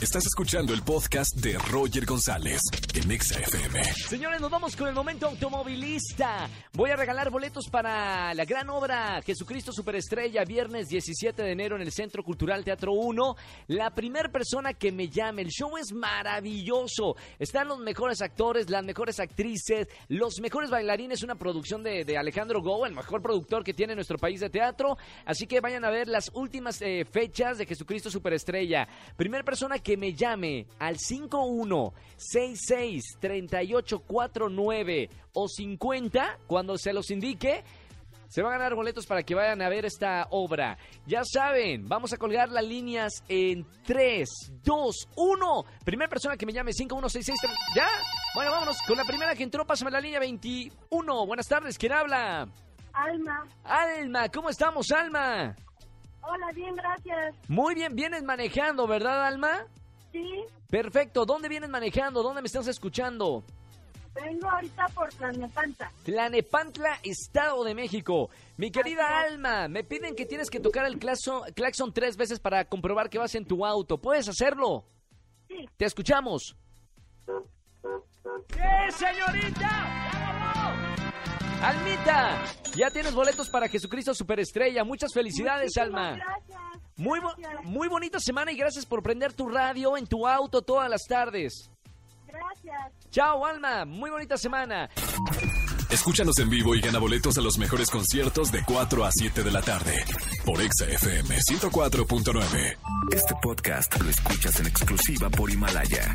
Estás escuchando el podcast de Roger González en Exa FM. Señores, nos vamos con el momento automovilista. Voy a regalar boletos para la gran obra Jesucristo Superestrella, viernes 17 de enero en el Centro Cultural Teatro 1. La primera persona que me llame, el show es maravilloso. Están los mejores actores, las mejores actrices, los mejores bailarines, una producción de, de Alejandro Go, el mejor productor que tiene nuestro país de teatro. Así que vayan a ver las últimas eh, fechas de Jesucristo Superestrella. Primera persona que me llame al 5166-3849 o 50, cuando se los indique, se van a ganar boletos para que vayan a ver esta obra. Ya saben, vamos a colgar las líneas en 3, 2, 1. Primera persona que me llame 5166. ¿Ya? Bueno, vámonos con la primera que entró. Pásame la línea 21. Buenas tardes, ¿quién habla? Alma. Alma, ¿cómo estamos, Alma? Hola, bien, gracias. Muy bien, vienes manejando, ¿verdad, Alma? Sí, Perfecto, ¿dónde vienes manejando? ¿Dónde me estás escuchando? vengo ahorita por Tlalnepantla. Tlanepantla, Estado de México. Mi querida. Alma, me piden que tienes que tocar el claxon, claxon tres veces para comprobar que vas en tu auto. ¿Puedes hacerlo? Sí. Te escuchamos. ¡Sí, señorita! Almita, ya tienes boletos para Jesucristo Superestrella. Muchas felicidades, Muchísimas Alma. Gracias. Muy, bo- Gracias. muy bonita semana y gracias por prender tu radio en tu auto todas las tardes. Gracias. Chao, Alma. Muy bonita semana. Escúchanos en vivo y gana boletos a los mejores conciertos de 4 a 7 de la tarde por Exa FM 104.9. Este podcast lo escuchas en exclusiva por Himalaya.